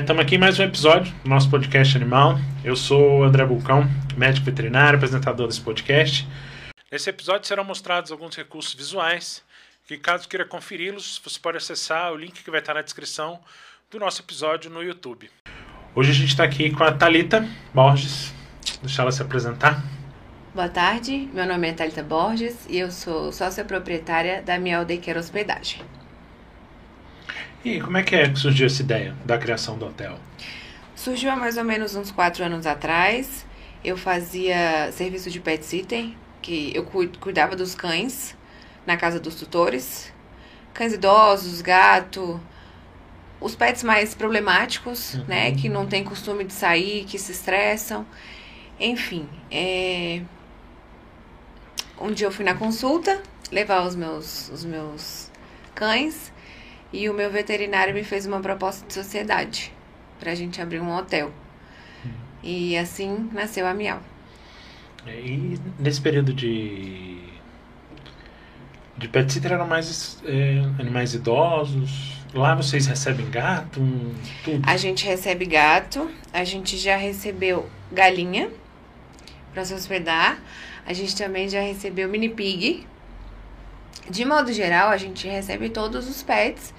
Estamos é, aqui em mais um episódio do nosso podcast Animal. Eu sou o André Bulcão, médico veterinário, apresentador desse podcast. Nesse episódio serão mostrados alguns recursos visuais que, caso queira conferi-los, você pode acessar o link que vai estar na descrição do nosso episódio no YouTube. Hoje a gente está aqui com a Talita Borges. Deixa ela se apresentar. Boa tarde, meu nome é Talita Borges e eu sou sócia proprietária da Miel Daycare Hospedagem. E como é que é que surgiu essa ideia da criação do hotel? Surgiu há mais ou menos uns quatro anos atrás. Eu fazia serviço de pet sitter, que eu cuidava dos cães na casa dos tutores. Cães idosos, gato, os pets mais problemáticos, uhum. né? Que não têm costume de sair, que se estressam. Enfim, é... um dia eu fui na consulta levar os meus, os meus cães e o meu veterinário me fez uma proposta de sociedade para a gente abrir um hotel. Hum. E assim nasceu a Miau. É, e nesse período de de pet sitter eram mais é, animais idosos. Lá vocês recebem gato, tudo? A gente recebe gato, a gente já recebeu galinha para se hospedar. A gente também já recebeu mini pig, de modo geral, a gente recebe todos os pets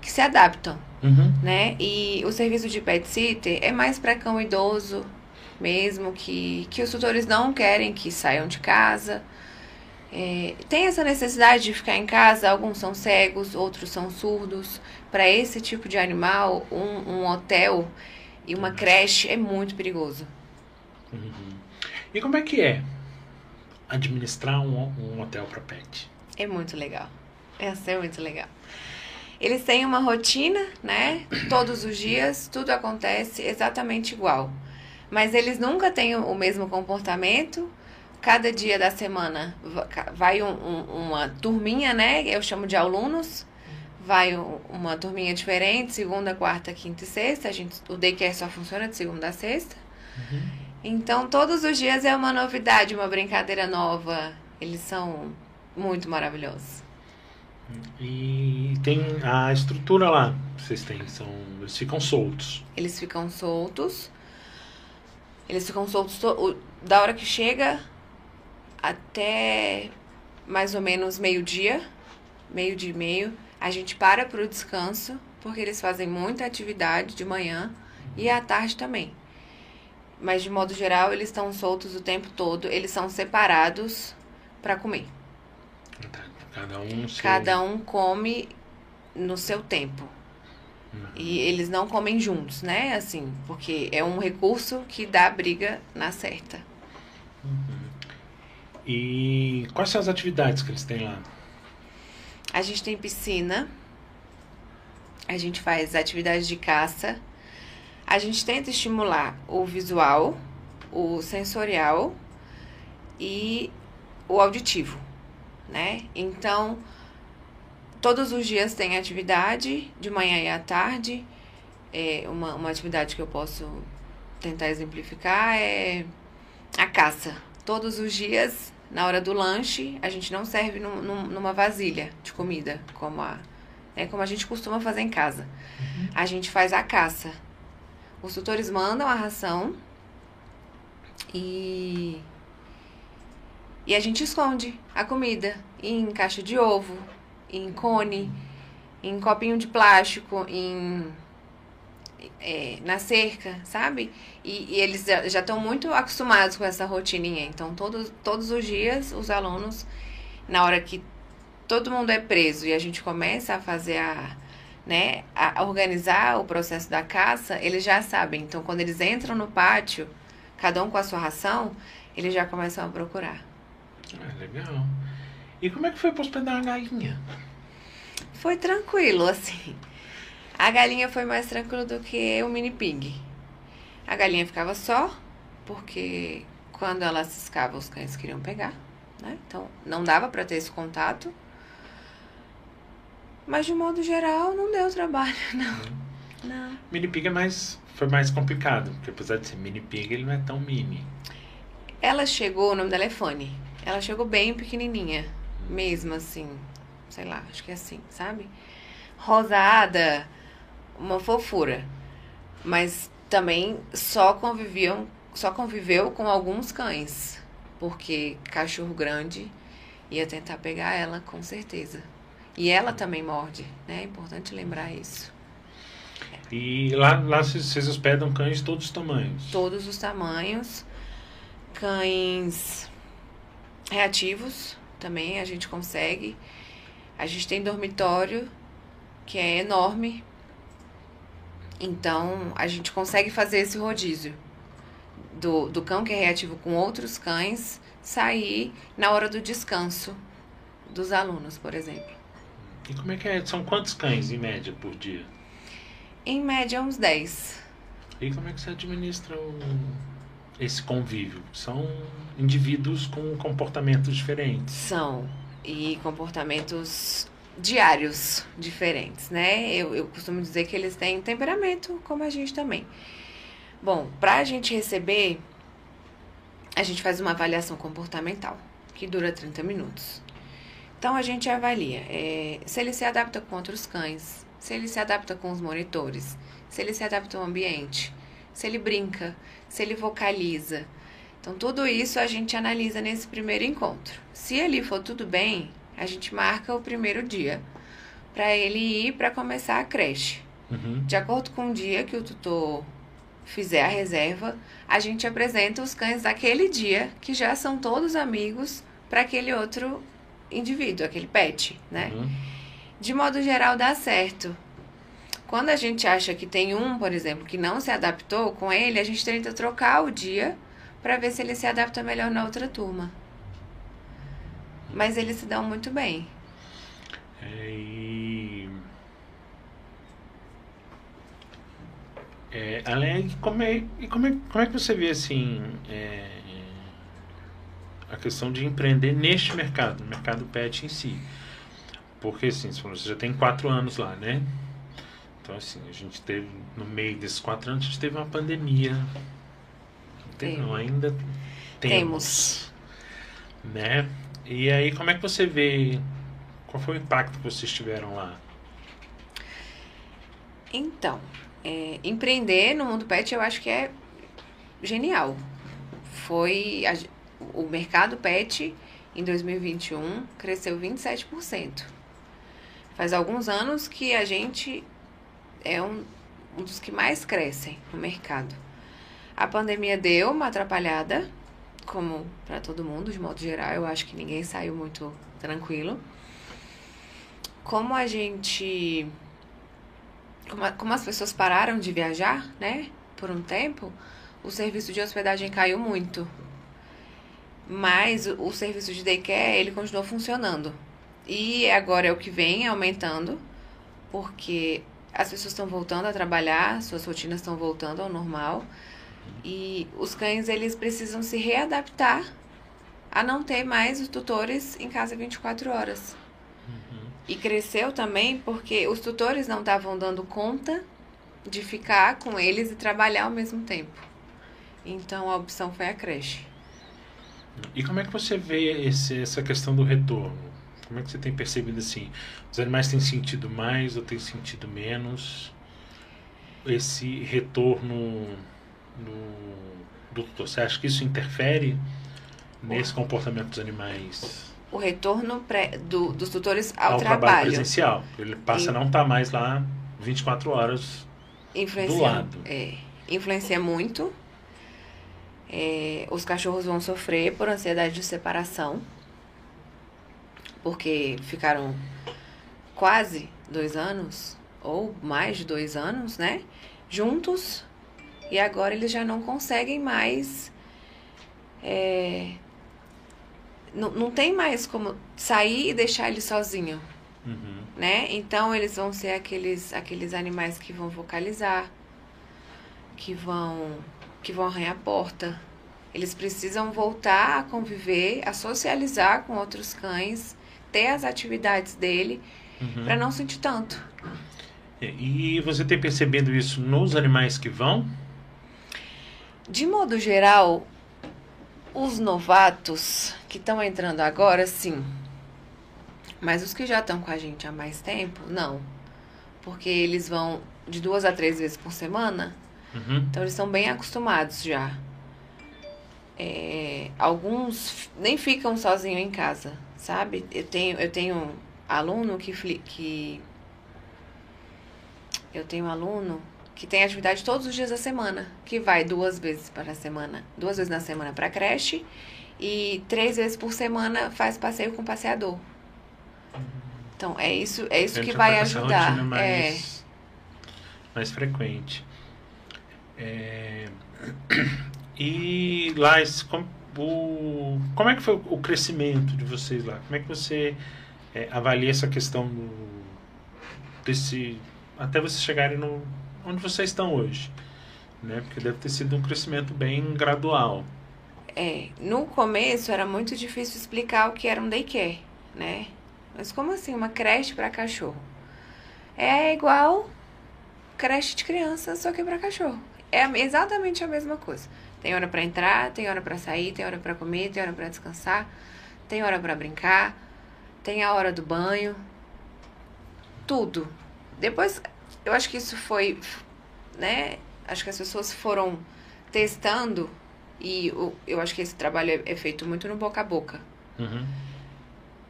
que se adaptam, uhum. né? E o serviço de pet sitter é mais para cão idoso mesmo, que, que os tutores não querem que saiam de casa. É, tem essa necessidade de ficar em casa, alguns são cegos, outros são surdos. Para esse tipo de animal, um, um, hotel e uma creche é muito perigoso. Uhum. E como é que é administrar um, um hotel para pet? É muito legal. Essa é muito legal. Eles têm uma rotina, né? Todos os dias, tudo acontece exatamente igual. Mas eles nunca têm o mesmo comportamento. Cada dia da semana vai um, um, uma turminha, né? Eu chamo de alunos. Vai uma turminha diferente, segunda, quarta, quinta e sexta. A gente, o daycare só funciona de segunda a sexta. Uhum. Então, todos os dias é uma novidade, uma brincadeira nova. Eles são muito maravilhoso. E tem a estrutura lá que vocês têm, são, eles ficam soltos. Eles ficam soltos. Eles ficam soltos da hora que chega até mais ou menos meio-dia, meio dia e meio. A gente para para o descanso, porque eles fazem muita atividade de manhã e à tarde também. Mas de modo geral, eles estão soltos o tempo todo, eles são separados para comer. Cada um, seu... Cada um come no seu tempo. Uhum. E eles não comem juntos, né? Assim, porque é um recurso que dá briga na certa. Uhum. E quais são as atividades que eles têm lá? A gente tem piscina. A gente faz atividades de caça. A gente tenta estimular o visual, o sensorial e o auditivo né? Então, todos os dias tem atividade, de manhã e à tarde. É uma, uma atividade que eu posso tentar exemplificar é a caça. Todos os dias, na hora do lanche, a gente não serve num, num, numa vasilha de comida, como a, né, como a gente costuma fazer em casa. Uhum. A gente faz a caça. Os tutores mandam a ração e e a gente esconde a comida em caixa de ovo, em cone, em copinho de plástico, em é, na cerca, sabe? E, e eles já estão muito acostumados com essa rotininha. Então, todos, todos os dias, os alunos, na hora que todo mundo é preso e a gente começa a fazer a, né, a organizar o processo da caça, eles já sabem. Então, quando eles entram no pátio, cada um com a sua ração, eles já começam a procurar. Ah, legal. E como é que foi para hospedar a galinha? Foi tranquilo, assim. A galinha foi mais tranquilo do que o mini pig. A galinha ficava só, porque quando ela ciscava, os cães queriam pegar, né? Então, não dava para ter esse contato. Mas, de modo geral, não deu trabalho, não. Não. Mini pig é mais, foi mais complicado, porque apesar de ser mini pig, ele não é tão mini. Ela chegou, o nome dela é Fanny. Ela chegou bem pequenininha, mesmo assim, sei lá, acho que é assim, sabe? Rosada, uma fofura. Mas também só conviviam, só conviveu com alguns cães, porque cachorro grande ia tentar pegar ela com certeza. E ela também morde, né? É importante lembrar isso. E lá, lá vocês hospedam cães de todos os tamanhos? Todos os tamanhos. Cães reativos também a gente consegue. A gente tem dormitório que é enorme. Então a gente consegue fazer esse rodízio do, do cão que é reativo com outros cães sair na hora do descanso dos alunos, por exemplo. E como é que é? São quantos cães em média por dia? Em média, uns 10. E como é que você administra o, esse convívio? São indivíduos com comportamentos diferentes. São. E comportamentos diários diferentes, né? Eu, eu costumo dizer que eles têm temperamento, como a gente também. Bom, para a gente receber, a gente faz uma avaliação comportamental, que dura 30 minutos. Então, a gente avalia é, se ele se adapta com outros cães, se ele se adapta com os monitores, se ele se adapta ao ambiente, se ele brinca, se ele vocaliza. Então, tudo isso a gente analisa nesse primeiro encontro. Se ali for tudo bem, a gente marca o primeiro dia para ele ir para começar a creche. Uhum. De acordo com o dia que o tutor fizer a reserva, a gente apresenta os cães daquele dia, que já são todos amigos, para aquele outro indivíduo, aquele pet, né? Uhum. De modo geral, dá certo. Quando a gente acha que tem um, por exemplo, que não se adaptou com ele, a gente tenta trocar o dia para ver se ele se adapta melhor na outra turma. Mas eles se dão muito bem. É, e... É, além como é, como é, como é que você vê assim é, a questão de empreender neste mercado, no mercado pet em si? Porque assim, você já tem quatro anos lá, né? Então assim, a gente teve no meio desses quatro anos a gente teve uma pandemia. Não, tem, não ainda temos, temos, né? E aí, como é que você vê? Qual foi o impacto que vocês tiveram lá? Então, é, empreender no mundo pet eu acho que é genial. Foi a, o mercado pet em 2021 cresceu 27%. Faz alguns anos que a gente é um, um dos que mais crescem no mercado. A pandemia deu uma atrapalhada, como para todo mundo, de modo geral, eu acho que ninguém saiu muito tranquilo. Como a gente. Como, a, como as pessoas pararam de viajar, né, por um tempo, o serviço de hospedagem caiu muito. Mas o, o serviço de daycare, ele continuou funcionando. E agora é o que vem aumentando, porque as pessoas estão voltando a trabalhar, suas rotinas estão voltando ao normal. E os cães, eles precisam se readaptar a não ter mais os tutores em casa 24 horas. Uhum. E cresceu também porque os tutores não estavam dando conta de ficar com eles e trabalhar ao mesmo tempo. Então a opção foi a creche. E como é que você vê esse, essa questão do retorno? Como é que você tem percebido assim? Os animais têm sentido mais ou têm sentido menos? Esse retorno no, do tutor? Você acha que isso interfere nesse comportamento dos animais? O retorno pré, do, dos tutores ao, ao trabalho. trabalho presencial. Ele passa a não estar tá mais lá 24 horas do lado. É, influencia muito. É, os cachorros vão sofrer por ansiedade de separação, porque ficaram quase dois anos, ou mais de dois anos, né? Juntos, e agora eles já não conseguem mais. É, não, não tem mais como sair e deixar ele sozinho. Uhum. Né? Então eles vão ser aqueles, aqueles animais que vão vocalizar, que vão, que vão arranhar a porta. Eles precisam voltar a conviver, a socializar com outros cães, ter as atividades dele, uhum. para não sentir tanto. E você tem percebido isso nos animais que vão? De modo geral, Os novatos que estão entrando agora, sim. Mas os que já estão com a gente há mais tempo, não. Porque eles vão de duas a três vezes por semana. Uhum. Então eles estão bem acostumados já. É, alguns nem ficam sozinhos em casa, sabe? Eu tenho, eu tenho aluno que, que. Eu tenho aluno que tem atividade todos os dias da semana, que vai duas vezes para a semana, duas vezes na semana para creche e três vezes por semana faz passeio com passeador. Então é isso, é isso que vai ajudar. rotina É. mais, mais frequente. É, E lá, esse, com- o, como é que foi o crescimento de vocês lá? Como é que você é, avalia essa questão do- desse até vocês chegarem no onde vocês estão hoje, né? Porque deve ter sido um crescimento bem gradual. É, no começo era muito difícil explicar o que era um daycare, né? Mas como assim, uma creche para cachorro? É igual creche de criança, só que para cachorro. É exatamente a mesma coisa. Tem hora para entrar, tem hora para sair, tem hora para comer, tem hora para descansar, tem hora para brincar, tem a hora do banho. Tudo. Depois, eu acho que isso foi, né? Acho que as pessoas foram testando e o- eu acho que esse trabalho é, é feito muito no boca a boca. Uhum.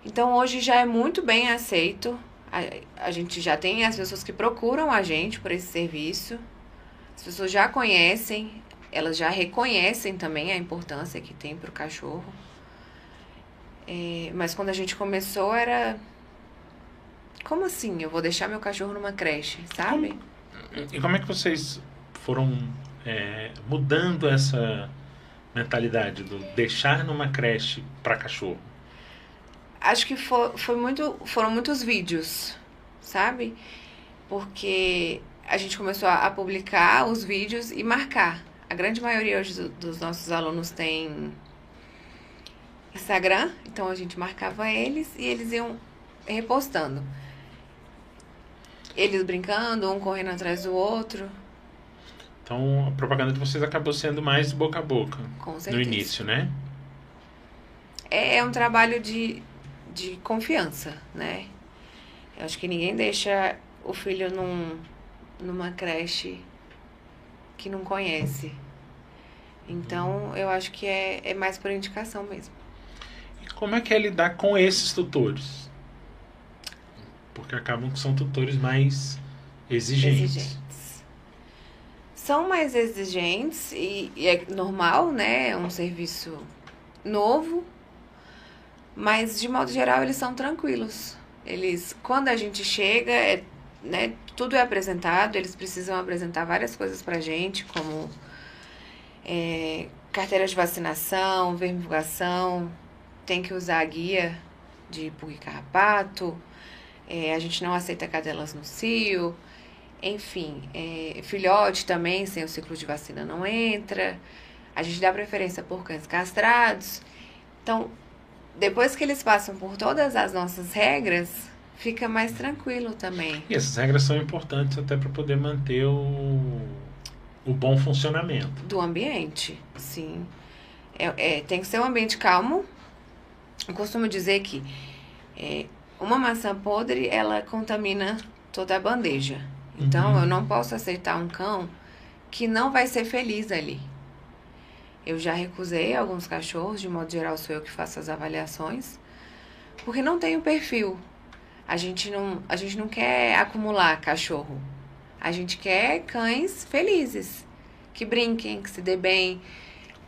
Então hoje já é muito bem aceito. A, a gente já tem as pessoas que procuram a gente por esse serviço. As pessoas já conhecem, elas já reconhecem também a importância que tem para o cachorro. É, mas quando a gente começou era. Como assim? Eu vou deixar meu cachorro numa creche, sabe? E como é que vocês foram é, mudando essa mentalidade do deixar numa creche para cachorro? Acho que foi, foi muito, foram muitos vídeos, sabe? Porque a gente começou a, publicar os vídeos e marcar. A grande maioria hoje do- dos nossos alunos tem Instagram, então a gente marcava eles e eles iam repostando. Eles brincando, um correndo atrás do outro, Então a propaganda de vocês acabou sendo mais boca a boca com no certeza. início, né? É, é um trabalho de, de confiança, né? Eu acho que ninguém deixa o filho num, numa creche que não conhece. Então, eu acho que é, é mais por indicação mesmo. E como é que é lidar com esses tutores? Porque acabam que são tutores mais exigentes. Exigentes. São mais exigentes e, e é normal, né? É um serviço novo, mas de modo geral eles são tranquilos. Eles, quando a gente chega, é, né, tudo é apresentado, eles precisam apresentar várias coisas pra gente, como é, carteira de vacinação, vermifugação, tem que usar a guia de pulga e carrapato, é, a gente não aceita cadelas no cio, enfim, é, filhote também, sem o ciclo de vacina não entra. A gente dá preferência por cães castrados. Então, depois que eles passam por todas as nossas regras, fica mais tranquilo também. E essas regras são importantes até para poder manter o, o bom funcionamento. Do ambiente, sim. É, é, tem que ser um ambiente calmo. Eu costumo dizer que é, uma maçã podre, ela contamina toda a bandeja. Então, Uhum. eu não posso aceitar um cão que não vai ser feliz ali. Eu já recusei alguns cachorros, de modo geral sou eu que faço as avaliações, porque não tem o perfil. A gente não, a gente não quer acumular cachorro. A gente quer cães felizes, que brinquem, que se dê bem,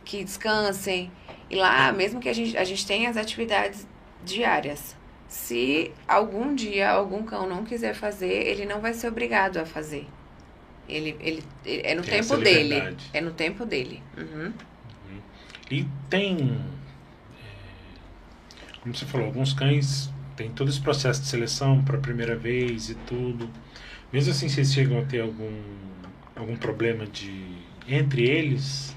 que descansem. E lá, mesmo que a gente, a gente tenha as atividades diárias, se algum dia algum cão não quiser fazer, ele não vai ser obrigado a fazer. Ele, ele, ele- é no Tem tempo dele. É no tempo dele. Uhum. E tem, é, como você falou, alguns cães têm todo esse processo de seleção para a primeira vez e tudo. Mesmo assim, vocês chegam a ter algum, algum problema de entre eles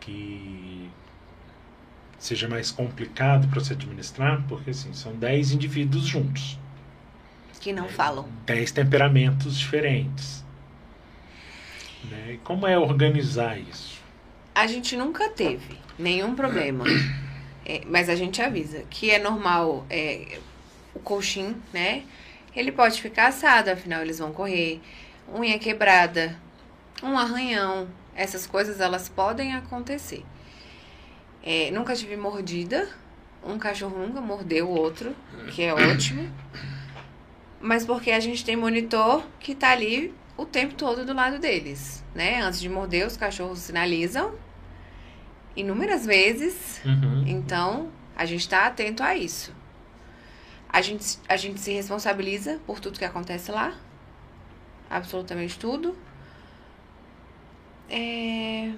que seja mais complicado para se administrar, porque assim, são 10 indivíduos juntos, Que não falam. 10 temperamentos diferentes. Né? E como é organizar isso? A gente nunca teve. Nenhum problema. É, mas a gente avisa que é normal é, o colchim, né? Ele pode ficar assado, afinal eles vão correr. Unha quebrada, um arranhão, essas coisas elas podem acontecer. É, nunca tive mordida, um cachorro nunca mordeu o outro, que é ótimo. Mas porque a gente tem monitor que tá ali o tempo todo do lado deles, né? Antes de morder, os cachorros sinalizam inúmeras vezes. Uhum. Então, a gente está atento a isso. A gente, a gente se responsabiliza por tudo que acontece lá. Absolutamente tudo. É...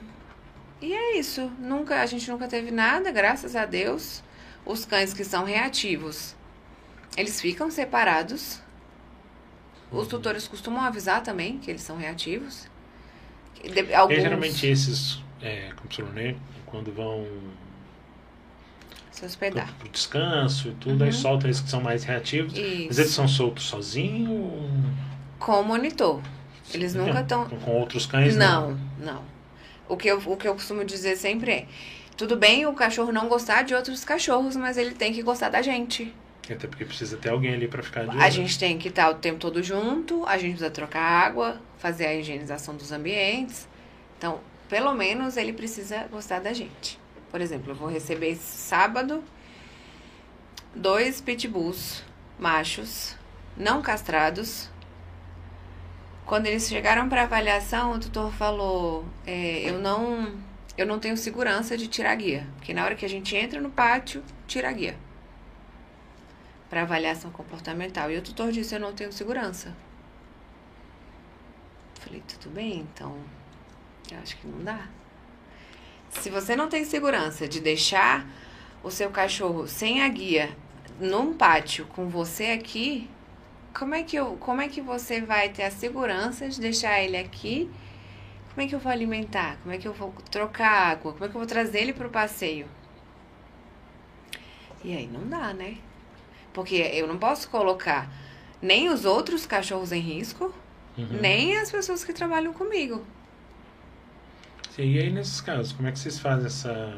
E é isso. Nunca, a gente nunca teve nada, graças a Deus. Os cães que são reativos, eles ficam separados. Os Uhum. tutores costumam avisar também que eles são reativos. E Alguns geralmente esses, é, como falou, né? Quando vão se hospedar. descanso e tudo, aí Uhum. solta esses que são mais reativos. Mas eles Isso. são soltos sozinhos? Com monitor. Eles nunca estão. Com outros cães? Não, não. O que, eu, o que eu costumo dizer sempre é: tudo bem o cachorro não gostar de outros cachorros, mas ele tem que gostar da gente. Até porque precisa ter alguém ali pra ficar de olho. A gente tem que estar o tempo todo junto, a gente precisa trocar água, fazer a higienização dos ambientes. Então, pelo menos ele precisa gostar da gente. Por exemplo, eu vou receber sábado dois pitbulls machos, não castrados. Quando eles chegaram para avaliação, o tutor falou: é, eu não, eu não tenho segurança de tirar a guia, porque na hora que a gente entra no pátio, tira a guia para avaliação comportamental. E o tutor disse: Eu não tenho segurança. Falei: Tudo bem, então eu acho que não dá. Se você não tem segurança de deixar o seu cachorro sem a guia num pátio com você aqui, como é que eu, como é que você vai ter a segurança de deixar ele aqui? Como é que eu vou alimentar? Como é que eu vou trocar água? Como é que eu vou trazer ele para o passeio? E aí não dá, né? Porque eu não posso colocar nem os outros cachorros em risco, Uhum. nem as pessoas que trabalham comigo. E aí, nesses casos, como é que vocês fazem essa.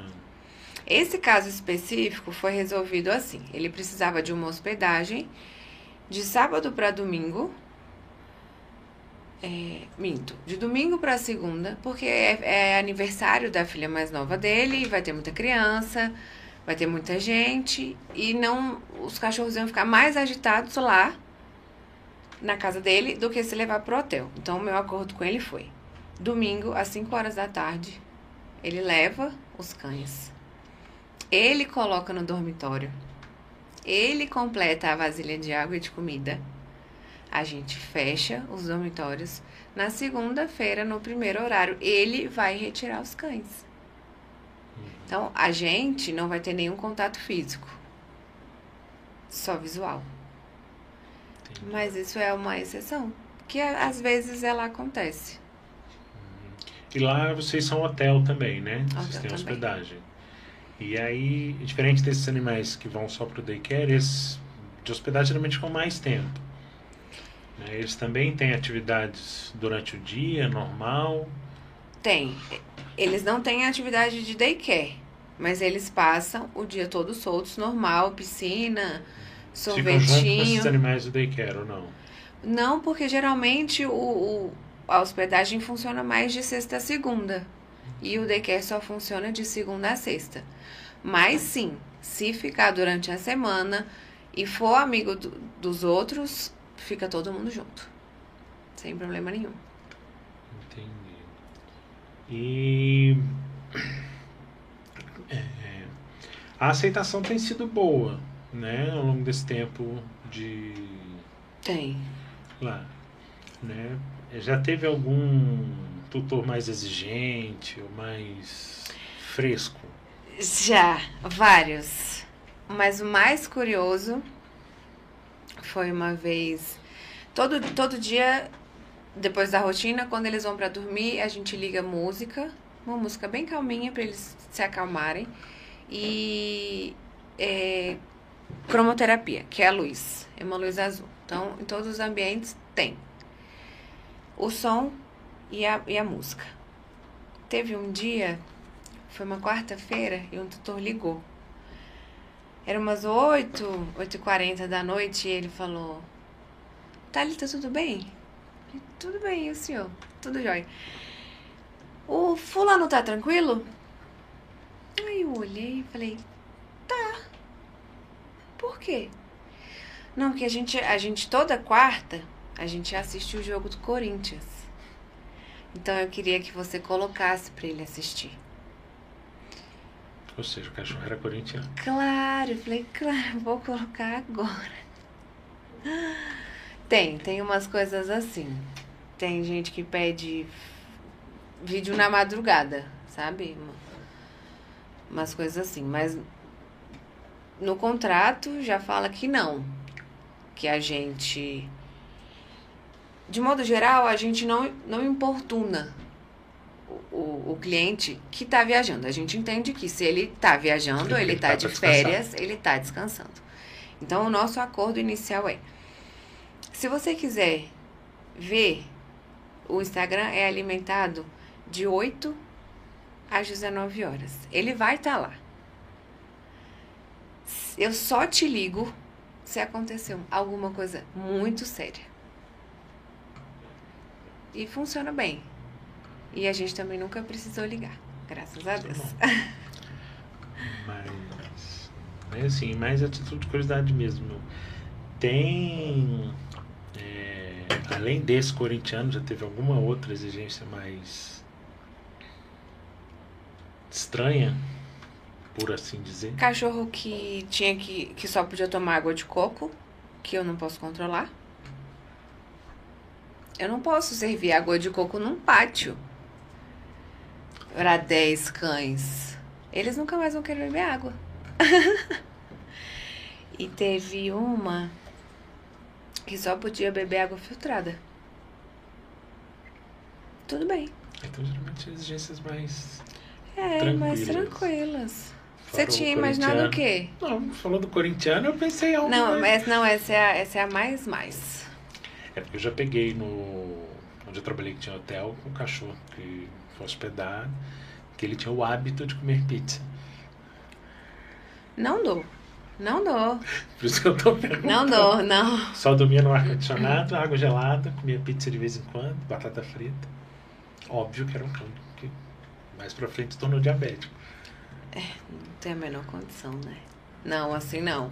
Esse caso específico foi resolvido assim: ele precisava de uma hospedagem de sábado para domingo. É, minto, de domingo para segunda, porque é, é aniversário da filha mais nova dele, vai ter muita criança, vai ter muita gente e não os cachorros iam ficar mais agitados lá na casa dele do que se levar pro hotel. Então, o meu acordo com ele foi: domingo às 5 horas da tarde, ele leva os cães. Ele coloca no dormitório. Ele completa a vasilha de água e de comida. A gente fecha os dormitórios. Na segunda-feira, no primeiro horário, ele vai retirar os cães. Então, a gente não vai ter nenhum contato físico. Só visual. Entendi. Mas isso é uma exceção. Que às vezes ela acontece. E lá vocês são hotel também, né? Hotel vocês têm também. hospedagem. E aí, diferente desses animais que vão só pro daycare, esses de hospedagem geralmente ficam mais tempo. Né? Eles também têm atividades durante o dia, normal. Tem. Eles não têm atividade de daycare, mas eles passam o dia todo soltos, normal, piscina, Ficam junto com esses sorvetinho. animais do daycare ou não? Não, porque geralmente o, o- a hospedagem funciona mais de sexta a segunda. E o daycare só funciona de segunda a sexta. Mas sim, se ficar durante a semana e for amigo do- dos outros, fica todo mundo junto. Sem problema nenhum. Entendi. E é, a aceitação tem sido boa, né, ao longo desse tempo de Tem. lá, né? Já teve algum tutor mais exigente ou mais fresco? Já, vários. Mas o mais curioso foi uma vez. Todo, todo dia, depois da rotina, quando eles vão pra dormir, a gente liga música, uma música bem calminha pra eles se acalmarem. E é, cromoterapia, que é a luz, é uma luz azul. Então, em todos os ambientes tem o som e a, e a música. Teve um dia foi uma quarta-feira e um tutor ligou. Era umas 8, 8h40 da noite e ele falou: Thalita, tudo bem? Tudo bem, e o senhor? Tudo jóia. O fulano tá tranquilo? Aí eu olhei e falei, tá. Por quê? Não, porque a gente, a gente toda quarta, a gente assiste o jogo do Corinthians. Então eu queria que você colocasse para ele assistir. Ou seja, o cachorro era corintiano. Claro, eu falei, claro, vou colocar agora. Tem, tem umas coisas assim. Tem gente que pede vídeo na madrugada, sabe? Umas coisas assim. Mas no contrato já fala que não. Que a gente. De modo geral, a gente não, não importuna o, o, o cliente que está viajando. A gente entende que se ele está viajando, ele está de férias, ele está descansando. Então, o nosso acordo inicial é: se você quiser ver, o Instagram é alimentado de 8 às 19 horas. Ele vai estar tá lá. Eu só te ligo se aconteceu alguma coisa muito séria. E funciona bem. E a gente também nunca precisou ligar, graças a Deus. Mas, mas assim, mais a título de curiosidade mesmo. Tem, é, além desse corintiano, já teve alguma outra exigência mais estranha, por assim dizer. Cachorro que tinha que, que só podia tomar água de coco, que eu não posso controlar. Eu não posso servir água de coco num pátio para 10 cães. Eles nunca mais vão querer beber água. e teve uma que só podia beber água filtrada. Tudo bem. Então, geralmente, exigências mais é, tranquilas. mais tranquilas. Você tinha imaginado o quê? Não, falou do corintiano, eu pensei Não, mais... não essa, é a, essa é a mais mais. É eu já peguei no... Onde eu trabalhei que tinha hotel, com um cachorro que foi hospedado, que ele tinha o hábito de comer pizza. Não dou. Não dou. Por isso que eu tô perguntando. Não dou, não. Só dormia no ar-condicionado, água gelada, comia pizza de vez em quando, batata frita. Óbvio que era um cão mais pra frente tornou diabético. É, não tem a menor condição, né? Não, assim não.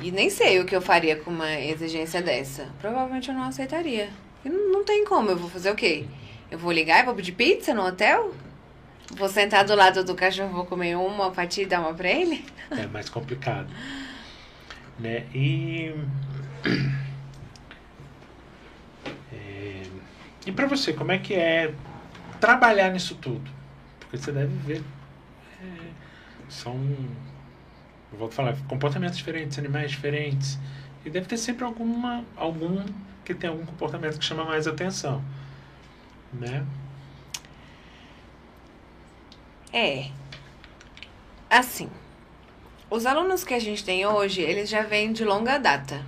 E nem sei o que eu faria com uma exigência dessa. Provavelmente eu não aceitaria. E não, não tem como, eu vou fazer o quê? Eu vou ligar e vou pedir pizza no hotel? Vou sentar do lado do cachorro, vou comer uma fatia e dar uma pra ele? É mais complicado. né? E. É... E pra você, como é que é trabalhar nisso tudo. Porque você deve ver. É, são. Eu vou falar, comportamentos diferentes, animais diferentes. E deve ter sempre alguma, algum que tem algum comportamento que chama mais atenção. Né? É. Assim. Os alunos que a gente tem hoje, eles já vêm de longa data.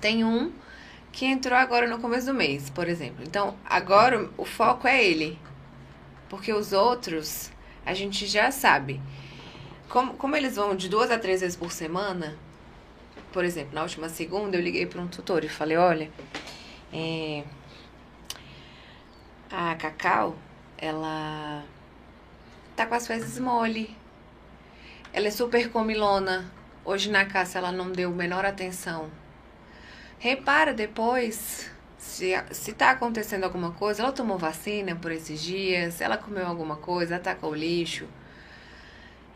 Tem um que entrou agora no começo do mês, por exemplo. Então, agora o foco é ele. Porque os outros, a gente já sabe. Como, como eles vão de duas a três vezes por semana, por exemplo, na última segunda eu liguei para um tutor e falei, olha, é, a Cacau, ela tá com as fezes mole. Ela é super comilona. Hoje na caça ela não deu menor atenção Repara depois se, se tá acontecendo alguma coisa. Ela tomou vacina por esses dias, ela comeu alguma coisa, atacou o lixo.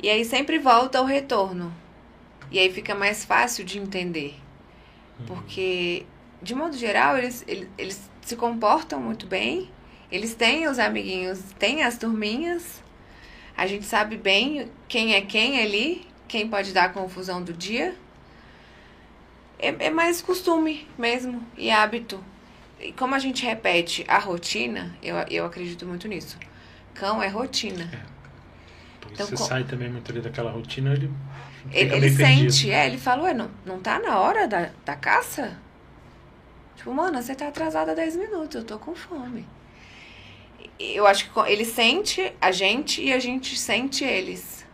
E aí sempre volta ao retorno. E aí fica mais fácil de entender. Uhum. Porque, de modo geral, eles, eles, eles se comportam muito bem. Eles têm os amiguinhos, têm as turminhas. A gente sabe bem quem é quem ali, quem pode dar a confusão do dia é, é mais costume mesmo e hábito. E como a gente repete a rotina, eu, eu acredito muito nisso. Cão é rotina. É. Então, você com... sai também muito ali daquela rotina, ele ele, ele sente, é, ele falou, não, não tá na hora da, da caça? Tipo, mano, você tá atrasada 10 minutos, eu tô com fome. eu acho que ele sente a gente e a gente sente eles.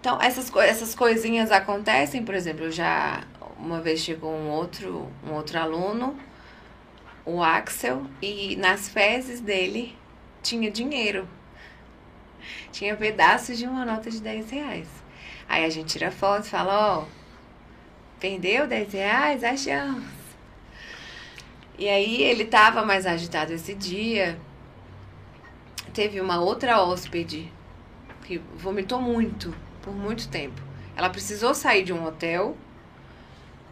Então, essas, essas coisinhas acontecem, por exemplo, eu já uma vez chegou um outro, um outro aluno, o Axel, e nas fezes dele tinha dinheiro. Tinha pedaços de uma nota de 10 reais. Aí a gente tira foto e fala, ó, oh, perdeu 10 reais? Achamos. E aí ele tava mais agitado esse dia. Teve uma outra hóspede que vomitou muito, por muito tempo. Ela precisou sair de um hotel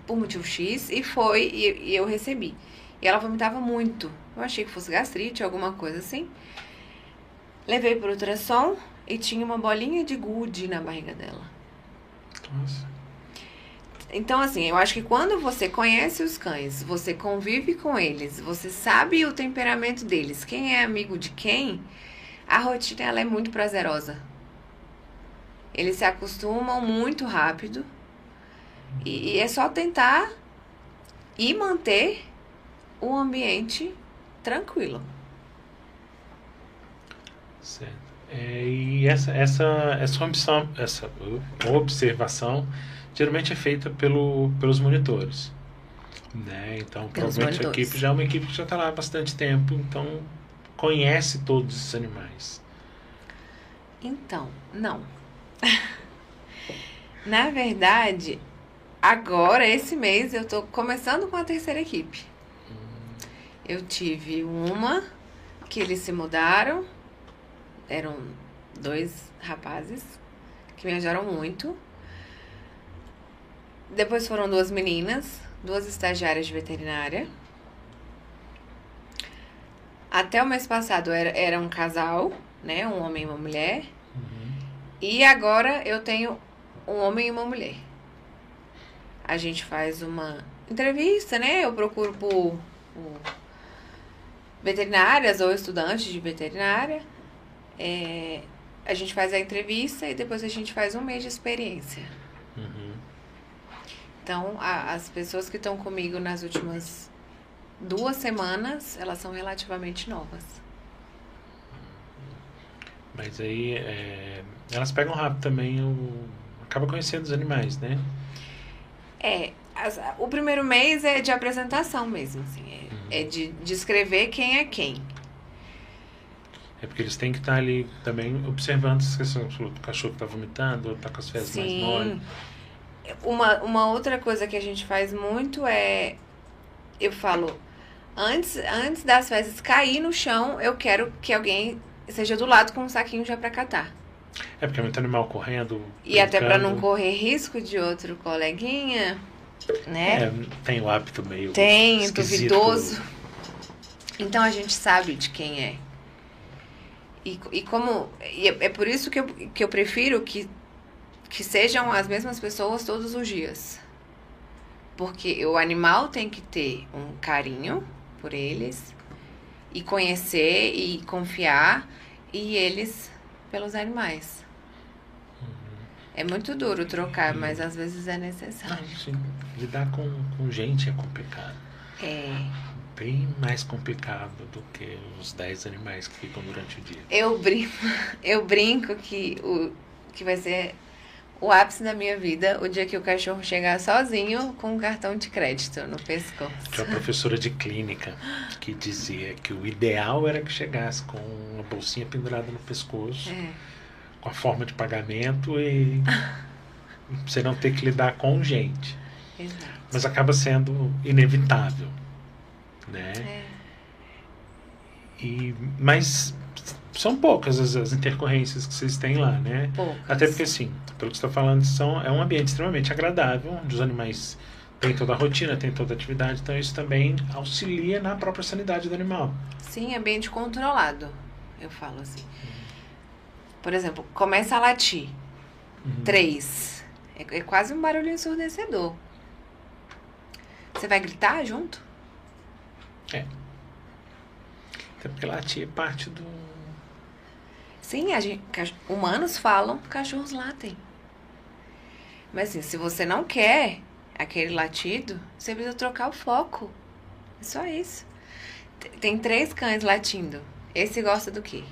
por motivo X e foi e, e eu recebi. E ela vomitava muito. Eu achei que fosse gastrite, alguma coisa assim. Levei para ultrassom e tinha uma bolinha de gude na barriga dela. Nossa. Então, assim, eu acho que quando você conhece os cães, você convive com eles, você sabe o temperamento deles, quem é amigo de quem, a rotina ela é muito prazerosa. Eles se acostumam muito rápido e, e é só tentar e manter o ambiente tranquilo. Certo. É, e essa, essa, essa, essa uh, observação geralmente é feita pelo, pelos monitores. Né? Então, pelos provavelmente monitores. a equipe já é uma equipe que já está lá há bastante tempo, então conhece todos esses animais. Então, não. Na verdade, agora, esse mês, eu estou começando com a terceira equipe. Eu tive uma que eles se mudaram, eram dois rapazes que me ajudaram muito. Depois foram duas meninas, duas estagiárias de veterinária. Até o mês passado era, era um casal, né? Um homem e uma mulher. Uhum. E agora eu tenho um homem e uma mulher. A gente faz uma entrevista, né? Eu procuro por, por veterinárias ou estudantes de veterinária. É, a gente faz a entrevista e depois a gente faz um mês de experiência. Uhum. Então, a, as pessoas que estão comigo nas últimas duas semanas, elas são relativamente novas. Mas aí, é, elas pegam rápido também, o, acaba conhecendo os animais, né? É, as, o primeiro mês é de apresentação mesmo, assim, é, uhum. é de descrever quem é quem. É porque eles têm que estar ali também observando se o cachorro está vomitando, ou está com as fezes mais moles. Uma, uma outra coisa que a gente faz muito é. Eu falo, antes, antes das fezes cair no chão, eu quero que alguém seja do lado com um saquinho já para catar. É porque é muito animal correndo. E brincando. até para não correr risco de outro coleguinha, né? É, tem o hábito meio. Tem, esquisito. duvidoso. Então a gente sabe de quem é. E, e como. E é, é por isso que eu, que eu prefiro que, que sejam as mesmas pessoas todos os dias. Porque o animal tem que ter um carinho por eles, e conhecer e confiar, e eles pelos animais. Uhum. É muito duro trocar, mas às vezes é necessário. Não, sim. Lidar com, com gente é complicado. É bem mais complicado do que os 10 animais que ficam durante o dia. Eu brinco, eu brinco que, o, que vai ser o ápice da minha vida o dia que o cachorro chegar sozinho com um cartão de crédito no pescoço. Tinha uma professora de clínica que dizia que o ideal era que chegasse com uma bolsinha pendurada no pescoço, é. com a forma de pagamento e você não ter que lidar com gente. Exato. Mas acaba sendo inevitável né? É. E, mas são poucas as, as, intercorrências que vocês têm lá, né? Poucas. Até porque, assim, pelo que você está falando, são, é um ambiente extremamente agradável, onde os animais têm toda a rotina, têm toda a atividade, então isso também auxilia na própria sanidade do animal. Sim, ambiente controlado, eu falo assim. Por exemplo, começa a latir. Uhum. Três. É, é quase um barulho ensurdecedor. Você vai gritar junto? É. Até porque latir é parte do. Sim, a gente, humanos falam, cachorros latem. Mas assim, se você não quer aquele latido, você precisa trocar o foco. É só isso. Tem três cães latindo. Esse gosta do quê?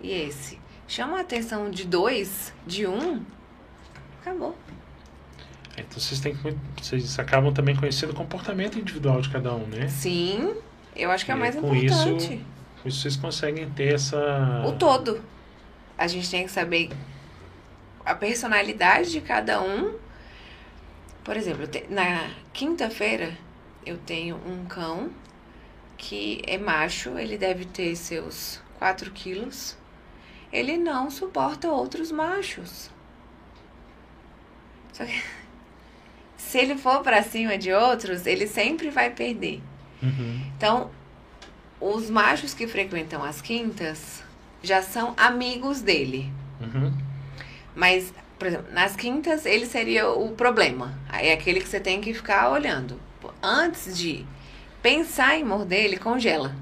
E esse? Chama a atenção de dois, de um, acabou. Então vocês têm que, vocês acabam também conhecendo o comportamento individual de cada um, né? Sim, eu acho que é o mais com importante. isso- Com isso vocês conseguem ter essa O todo. A gente tem que saber a personalidade de cada um. Por exemplo, te- na quinta-feira eu tenho um cão que é macho, ele deve ter seus 4 quilos. Ele não suporta outros machos. Só que se ele for pra cima de outros, ele sempre vai perder. Uhum. Então, os machos que frequentam as quintas já são amigos dele. Uhum. Mas, por exemplo, nas quintas ele seria o problema. É aquele que você tem que ficar olhando. Antes de pensar em morder, ele congela.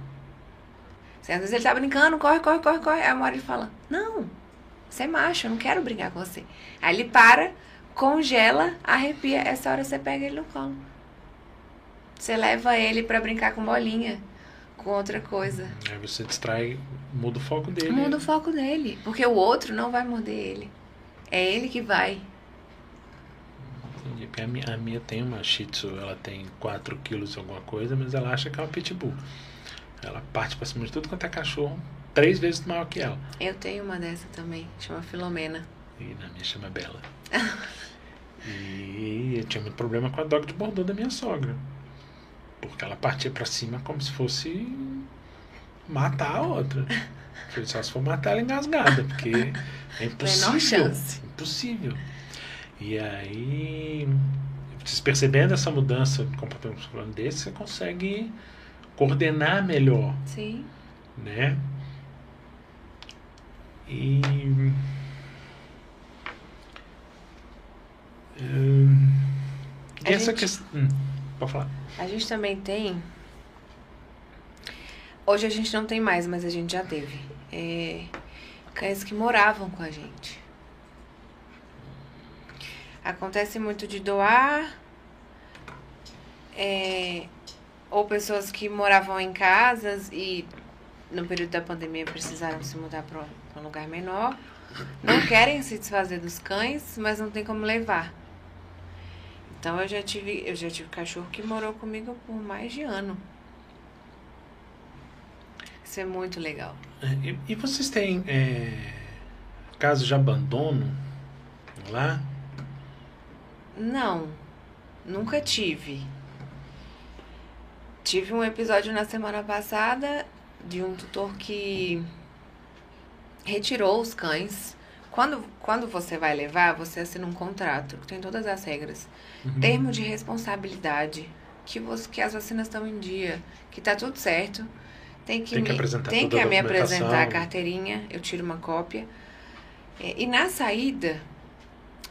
Às vezes ele tá brincando, corre, corre, corre, corre. Aí uma hora ele fala: Não, você é macho, eu não quero brincar com você. Aí ele para, congela, arrepia. Essa hora você pega ele no colo. Você leva ele pra brincar com bolinha, com outra coisa. Aí você distrai, muda o foco dele. Muda o foco dele, porque o outro não vai morder ele. É ele que vai. Entendi. Porque A minha, a minha tem uma Shih Tzu, ela tem 4 quilos alguma coisa, mas ela acha que é uma Pitbull. Ela parte pra cima de tudo quanto é cachorro, três vezes maior que ela. Eu tenho uma dessa também, chama Filomena. E na minha chama Bela. e eu tinha muito problema com a dog de Bordeaux da minha sogra. Porque ela partia pra cima como se fosse matar a outra. Só se for matar ela engasgada, porque é impossível. Menor chance. Impossível. E aí, vocês percebendo essa mudança de comportamento desse, você consegue coordenar melhor Sim. né? E. Hum, essa gente- questão. Hum, pode falar. A gente também tem. Hoje a gente não tem mais, mas a gente já teve. É... Cães que moravam com a gente. Acontece muito de doar. é, Ou pessoas que moravam em casas e no período da pandemia precisaram se mudar para um lugar menor. Não querem se desfazer dos cães, mas não tem como levar. Então eu já tive, eu já tive cachorro que morou comigo por mais de ano. Isso é muito legal. É, E, e vocês têm é, casos de abandono lá? Não, nunca tive. Tive um episódio na semana passada de um tutor que retirou os cães. Quando, quando você vai levar, você assina um contrato que tem todas as regras. Uhum. Termo de responsabilidade, que, você, que as vacinas estão em dia, que tá tudo certo. Tem que, Tem que me, apresentar tem que a me apresentar a carteirinha, eu tiro uma cópia. É, e na saída,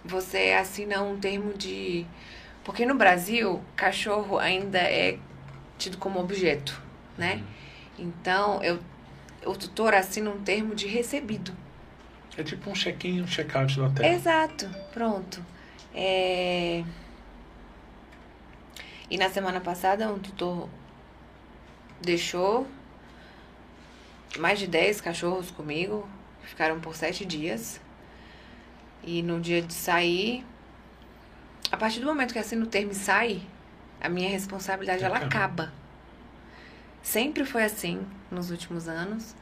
você assina um termo de. Porque no Brasil, cachorro ainda é tido como objeto, né? Então, eu, o tutor assina um termo de recebido. É tipo um check-in, um check-out do hotel. Exato, pronto. É... E na semana passada, um tutor deixou mais de 10 cachorros comigo, ficaram por sete dias. E no dia de sair, a partir do momento que assina o termo e sai, a minha responsabilidade ela acaba. Sempre foi assim nos últimos anos.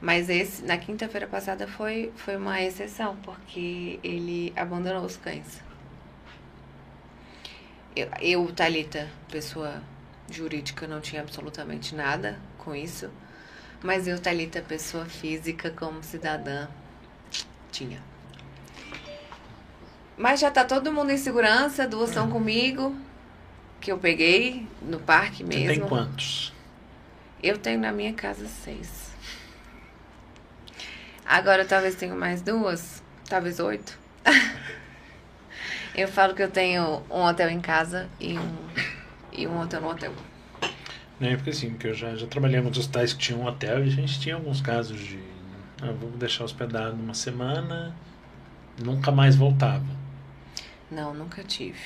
Mas esse, na quinta-feira passada foi, foi uma exceção, porque ele abandonou os cães. Eu, eu, Thalita, pessoa jurídica, não tinha absolutamente nada com isso. Mas eu, Thalita, pessoa física, como cidadã, tinha. Mas já tá todo mundo em segurança, duas estão comigo, que eu peguei no parque Você mesmo. tem quantos? Eu tenho na minha casa seis. Agora talvez tenho mais duas, talvez oito. eu falo que eu tenho um hotel em casa e um, e um hotel no hotel. Né, porque assim, porque eu já, já trabalhei em alguns hospitais que tinham um hotel e a gente tinha alguns casos de. Ah, vou deixar hospedado uma semana, nunca mais voltava. Não, nunca tive.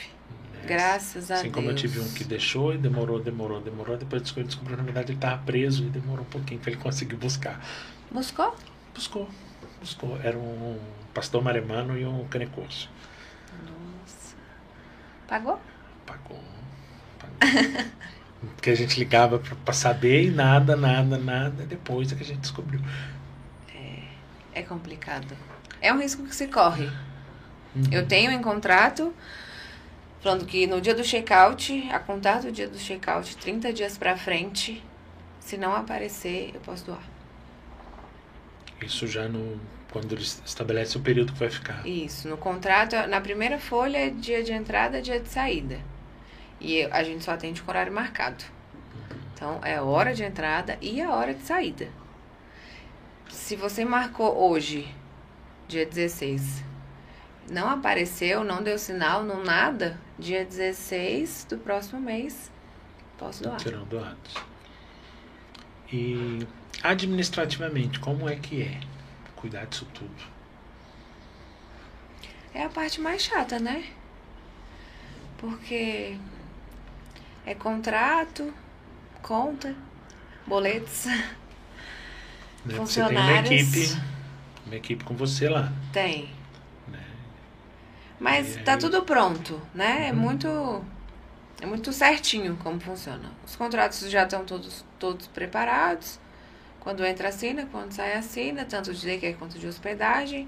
né? Graças a assim Deus. como eu tive um que deixou e demorou, demorou, demorou. Depois descobriu, descobriu na verdade, ele estava preso e demorou um pouquinho para ele conseguir buscar. Buscou? Buscou, buscou. Era um pastor maremano e um canecoso. Nossa. Pagou? Pagou. pagou. Porque a gente ligava para saber e nada, nada, nada. Depois é que a gente descobriu. É complicado. É um risco que se corre. Uhum. Eu tenho em contrato falando que no dia do check-out, a contar do dia do check-out, 30 dias pra frente, se não aparecer, eu posso doar. Isso já no. Quando ele estabelece o período que vai ficar. Isso. No contrato, na primeira folha é dia de entrada, dia de saída. E a gente só atende com horário marcado. Então, é a hora de entrada e a hora de saída. Se você marcou hoje, dia 16, não apareceu, não deu sinal, não nada, dia 16 do próximo mês, posso doar. serão doados. E administrativamente, como é que é cuidar disso tudo? É a parte mais chata, né? Porque é contrato, conta, boletos. Né? Você tem uma Funcionários. equipe, uma equipe com você lá. Tem. Né? Mas E tá aí? tudo pronto, né? É Uhum. muito é muito certinho como funciona. Os contratos já estão todos todos preparados. Quando entra assina, quando sai assina, tanto de daycare quanto de hospedagem.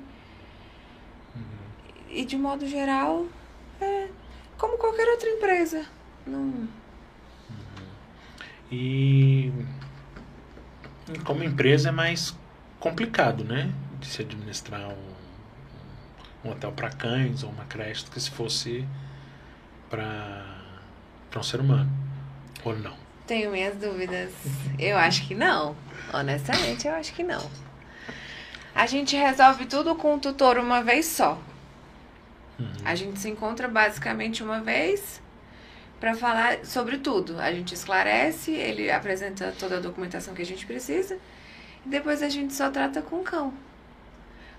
E de modo geral, é como qualquer outra empresa. Não, E como empresa é mais complicado, né? De se administrar um, um hotel para cães ou uma creche do que se fosse para um ser humano. Ou não. tenho minhas dúvidas. Eu acho que não. Honestamente, eu acho que não. A gente resolve tudo com o tutor uma vez só. Uhum. A gente se encontra basicamente uma vez para falar sobre tudo. A gente esclarece, ele apresenta toda a documentação que a gente precisa e depois a gente só trata com o cão.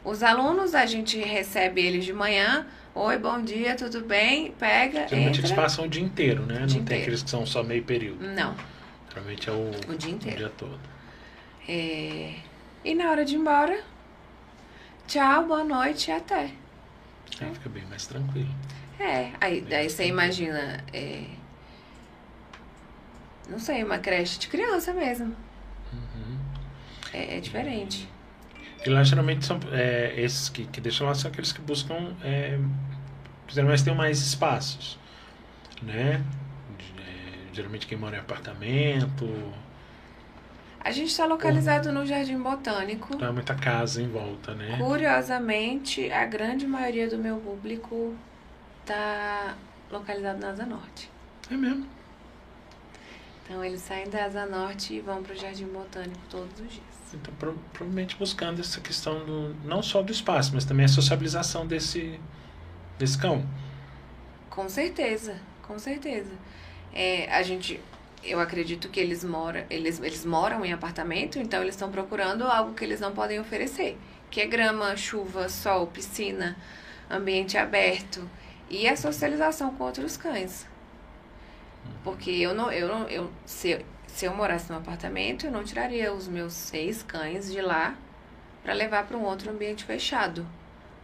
Os alunos, a gente recebe eles de manhã. Oi, bom dia, tudo bem? Pega, Geralmente eles entra. passam o dia inteiro, né? Não Dia tem inteiro. aqueles que são só meio período. Não, Geralmente é o, o dia inteiro. dia todo. É, E na hora de ir embora, tchau, boa noite e até. Aí fica bem mais tranquilo. É, aí daí você imagina, é, não sei, uma creche de criança mesmo. Uhum. É, é diferente. E lá geralmente são é, esses que, que deixam lá são aqueles que buscam é, geralmente tem mais espaços, né? É, geralmente quem mora em apartamento, A gente está localizado no Jardim Botânico. não há muita casa em volta, né? Curiosamente, a grande maioria do meu público tá localizado na Asa Norte. É mesmo. Então eles saem da Asa Norte e vão para o Jardim Botânico todos os dias. Então pro- provavelmente buscando essa questão do não só do espaço, mas também a sociabilização desse desse cão. Com certeza, com certeza. É, a gente, eu acredito que eles moram, eles, eles moram em apartamento, então eles estão procurando algo que eles não podem oferecer, que é grama, chuva, sol, piscina, ambiente aberto e a socialização com outros cães. Porque eu não, eu não, eu se, eu- se eu morasse num apartamento, eu não tiraria os meus seis cães de lá para levar para um outro ambiente fechado.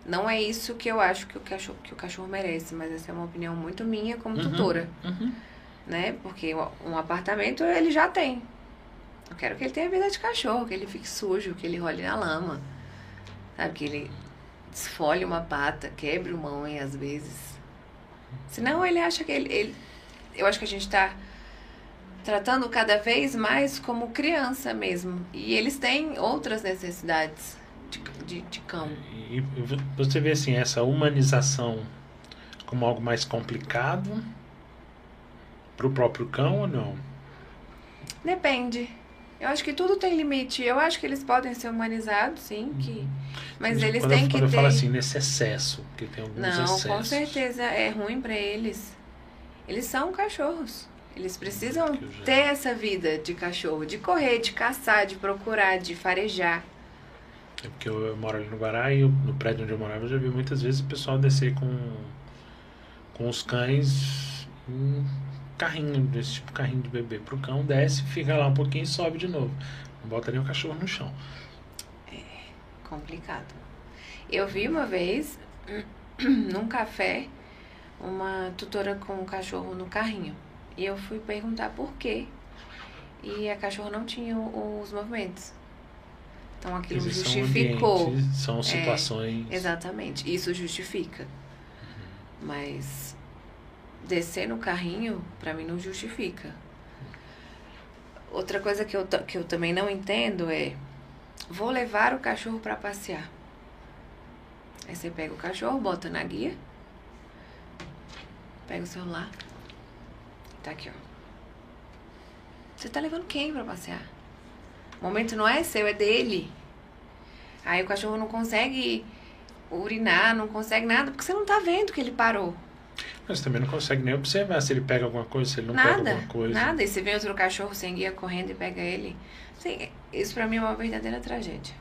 Não é isso que eu acho que o cachorro, que o cachorro merece, mas essa é uma opinião muito minha como Uhum. tutora, Uhum. Né? Porque um- apartamento ele já tem. Eu quero que ele tenha vida de cachorro, que ele fique sujo, que ele role na lama, sabe? Que ele desfolhe uma pata, quebre uma unha às vezes. Senão ele acha que ele, ele eu acho que a gente tá tratando cada vez mais como criança mesmo. E eles têm outras necessidades de, de, de cão. E você vê assim essa humanização como algo mais complicado para o próprio cão ou não? Depende. Eu acho que tudo tem limite. Eu acho que eles podem ser humanizados, sim, que... mas Quando eles eu- têm que quando eu falo assim nesse excesso, porque tem alguns Não, excessos. com certeza é ruim pra eles. Eles são cachorros. Eles precisam Que eu já- ter essa vida de cachorro, de correr, de caçar, de procurar, de farejar. É porque eu, eu moro ali no Guará e eu- no prédio onde eu morava eu já vi muitas vezes o pessoal descer com, com os cães um carrinho, desse tipo carrinho de bebê pro cão, desce, fica lá um pouquinho e sobe de novo. Não bota nem o cachorro no chão. É complicado. Eu vi uma vez, num café, uma tutora com um cachorro no carrinho. E eu fui perguntar por quê. E a cachorra não tinha os movimentos. Então aquilo dizer, justificou. São, são situações. É, exatamente. Isso justifica. Uhum. Mas descer no carrinho, para mim, não justifica. Outra coisa que eu, que eu também não entendo é: vou levar o cachorro para passear. Aí você pega o cachorro, bota na guia, pega o celular, tá aqui, ó. Você tá levando quem para passear? O momento não é seu, é dele. Aí o cachorro não consegue urinar, não consegue nada, porque você não tá vendo que ele parou. Mas também não consegue nem observar se ele pega alguma coisa, se ele não nada, pega alguma coisa. Nada, e se vem outro cachorro sem guia correndo e pega ele. Sim, isso pra mim é uma verdadeira tragédia.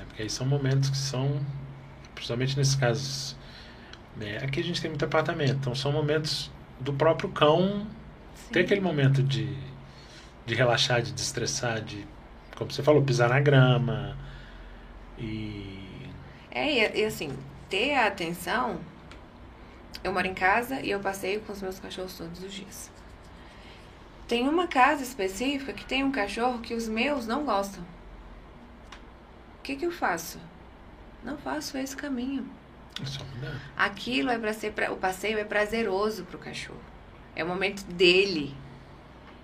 É porque aí são momentos que são, principalmente nesses casos. Né, aqui a gente tem muito apartamento, então são momentos do próprio cão Sim. ter aquele momento de, de relaxar, de destressar, de, como você falou, pisar na grama. E. É, e assim, ter a atenção eu moro em casa e eu passeio com os meus cachorros todos os dias. Tem uma casa específica que tem um cachorro que os meus não gostam. O que, que eu faço? Não faço esse caminho. É Aquilo é para ser. Pra, o passeio é prazeroso pro cachorro. É o momento dele.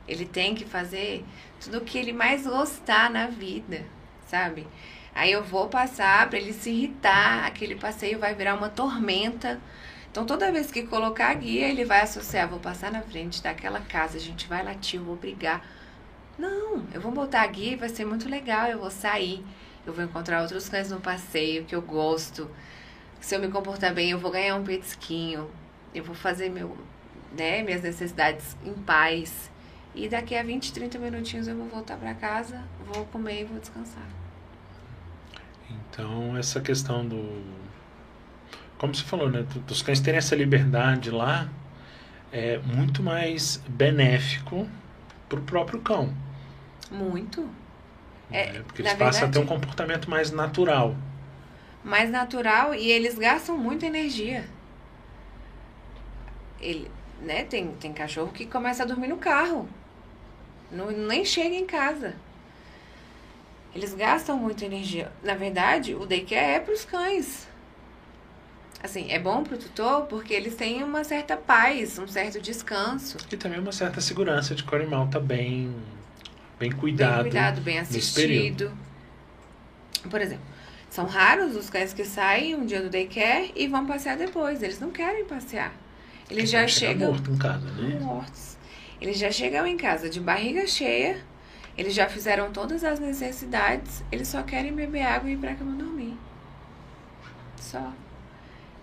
Ele tem que fazer tudo o que ele mais gostar na vida, sabe? Aí eu vou passar para ele se irritar, aquele passeio vai virar uma tormenta então, toda vez que colocar a guia, ele vai associar, vou passar na frente daquela casa, a gente vai latir, vou brigar. Não, eu vou botar a guia e vai ser muito legal, eu vou sair, eu vou encontrar outros cães no passeio que eu gosto. Se eu me comportar bem, eu vou ganhar um petisquinho, eu vou fazer meu, né, minhas necessidades em paz. E daqui a 20, 30 minutinhos eu vou voltar para casa, vou comer e vou descansar. Então, essa questão do como você falou, né, dos cães terem essa liberdade lá é muito mais benéfico para o próprio cão. Muito. É, é porque eles passam verdade, a ter um comportamento mais natural. Mais natural e eles gastam muita energia. Ele, né, tem, tem cachorro que começa a dormir no carro. Não, nem chega em casa. Eles gastam muita energia. Na verdade, o daycare é para os cães assim, é bom pro tutor porque eles têm uma certa paz, um certo descanso. E também uma certa segurança de que o animal tá bem, bem cuidado. Bem cuidado, bem assistido. Por exemplo, são raros os cães que saem um dia do daycare e vão passear depois. Eles não querem passear. Eles já chegam morto em casa, né? mortos. Eles já chegam em casa de barriga cheia. Eles já fizeram todas as necessidades. Eles só querem beber água e ir pra cama dormir. Só.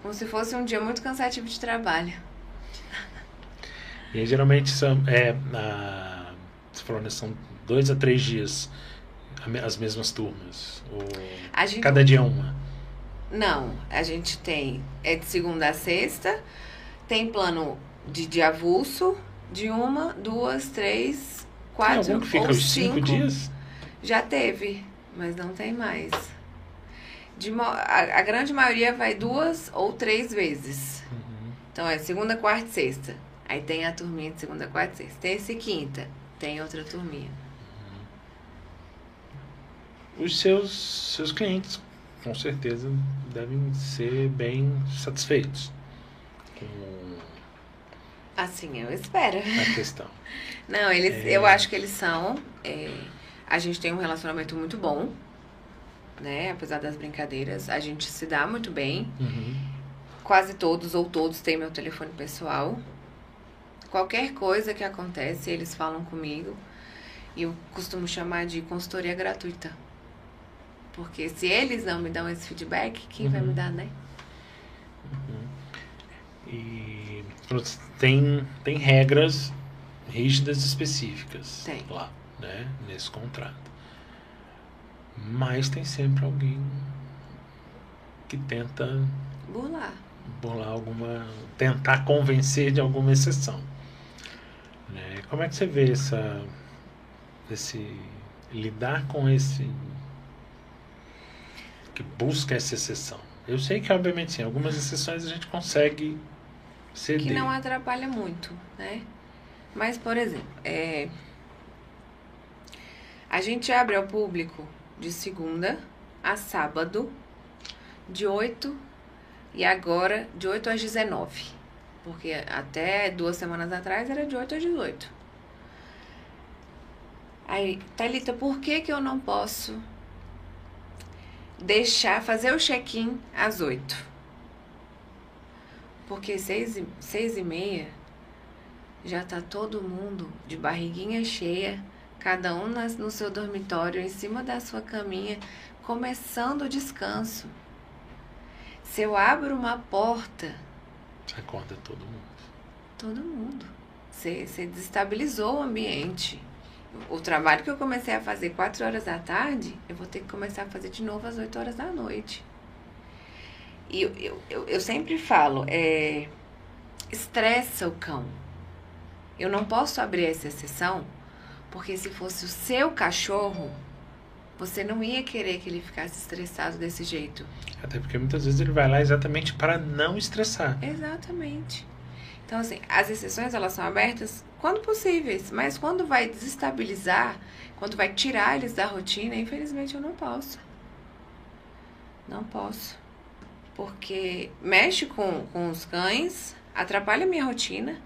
Como se fosse um dia muito cansativo de trabalho. E geralmente são, é, a, você falou, né, são dois a três dias as mesmas turmas? Ou cada dia uma? Não, a gente tem, é de segunda a sexta, tem plano de, de avulso, de uma, duas, três, quatro tem algum que fica ou cinco. cinco dias? Já teve, mas não tem mais. De, a, a grande maioria vai duas ou três vezes. Uhum. Então é segunda, quarta e sexta. Aí tem a turminha de segunda, quarta e sexta. Terça e quinta. Tem outra turminha. Uhum. Os seus, seus clientes, com certeza, devem ser bem satisfeitos com. Assim, eu espero. A questão. Não, eles, é... eu acho que eles são. É, a gente tem um relacionamento muito bom né? Apesar das brincadeiras, a gente se dá muito bem. Uhum. Quase todos ou todos têm meu telefone pessoal. Qualquer coisa que acontece, eles falam comigo. E eu costumo chamar de consultoria gratuita. Porque se eles não me dão esse feedback, quem uhum. vai me dar, né? Uhum. E tem, tem regras rígidas específicas tem. lá, né? Nesse contrato. Mas tem sempre alguém que tenta burlar. lá alguma tentar convencer de alguma exceção. Né? Como é que você vê essa esse lidar com esse que busca essa exceção? Eu sei que obviamente sim, algumas exceções a gente consegue ceder. Que não atrapalha muito, né? Mas por exemplo, é, a gente abre ao público de segunda a sábado, de 8 e agora de 8 às 19. Porque até duas semanas atrás era de 8 às 18. Aí, Thalita, por que, que eu não posso deixar fazer o check-in às 8? Porque seis e, seis e meia já tá todo mundo de barriguinha cheia, cada um no seu dormitório, em cima da sua caminha, começando o descanso. Se eu abro uma porta. Você acorda todo mundo. Todo mundo. Você, você desestabilizou o ambiente. O trabalho que eu comecei a fazer 4 horas da tarde, eu vou ter que começar a fazer de novo às 8 horas da noite. E eu, eu, eu, eu sempre falo, é, estressa o cão. Eu não posso abrir essa exceção, porque se fosse o seu cachorro, você não ia querer que ele ficasse estressado desse jeito. Até porque muitas vezes ele vai lá exatamente para não estressar. Exatamente. Então, assim, as exceções elas são abertas quando possíveis, mas quando vai desestabilizar, quando vai tirar eles da rotina, infelizmente eu não posso. Não posso. Porque mexe com, com os cães, atrapalha a minha rotina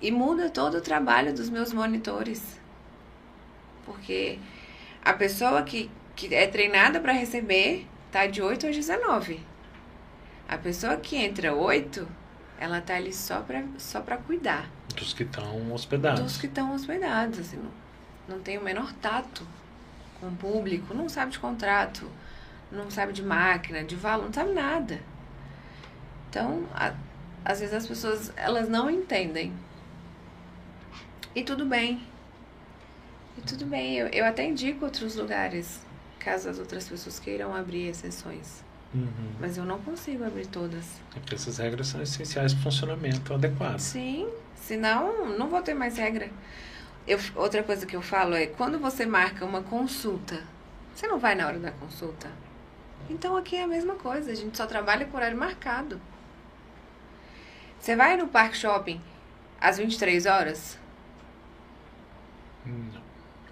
e muda todo o trabalho dos meus monitores. Porque a pessoa que, que é treinada para receber tá de 8 às 19. A pessoa que entra 8, ela tá ali só para só pra cuidar. Dos que estão hospedados. Dos que estão hospedados, assim, não, não tem o menor tato com o público, não sabe de contrato, não sabe de máquina, de valor, não sabe nada. Então, a, às vezes as pessoas, elas não entendem. E tudo bem, e tudo bem, eu, eu até indico outros lugares, caso as outras pessoas queiram abrir exceções. Uhum. Mas eu não consigo abrir todas. É porque essas regras são essenciais para o funcionamento adequado. Sim, senão não vou ter mais regra. Eu, outra coisa que eu falo é, quando você marca uma consulta, você não vai na hora da consulta? Então aqui é a mesma coisa, a gente só trabalha com horário marcado. Você vai no Parque Shopping às 23 horas? Não.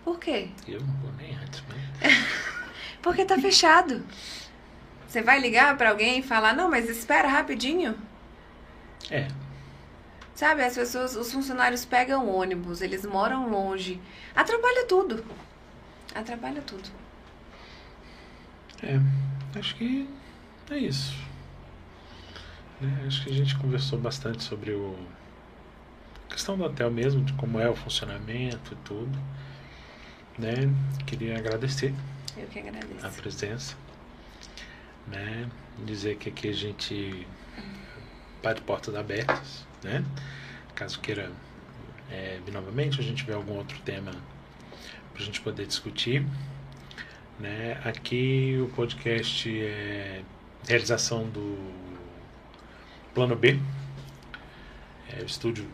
Por quê? Eu não vou nem antes, mas... Porque tá fechado. Você vai ligar para alguém e falar, não, mas espera rapidinho. É. Sabe, as pessoas, os funcionários pegam ônibus, eles moram longe. Atrapalha tudo. Atrapalha tudo. É, acho que é isso. É, acho que a gente conversou bastante sobre o questão do hotel mesmo, de como é o funcionamento e tudo né? Queria agradecer. Eu que agradeço. A presença, né? Dizer que aqui a gente bate portas abertas, né? Caso queira é, vir novamente, a gente tiver algum outro tema para a gente poder discutir, né? Aqui o podcast é realização do Plano B, é o estúdio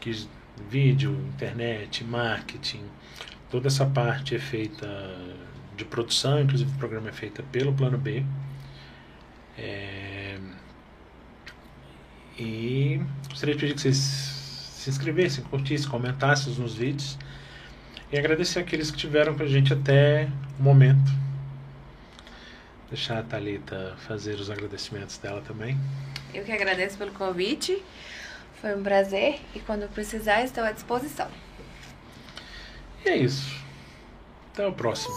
que vídeo, internet, marketing, Toda essa parte é feita de produção, inclusive o programa é feito pelo Plano B. É... E gostaria de pedir que vocês se inscrevessem, curtissem, comentassem nos vídeos. E agradecer aqueles que tiveram com a gente até o momento. Deixar a Thalita fazer os agradecimentos dela também. Eu que agradeço pelo convite. Foi um prazer e quando precisar estou à disposição. E é isso. Até o próximo.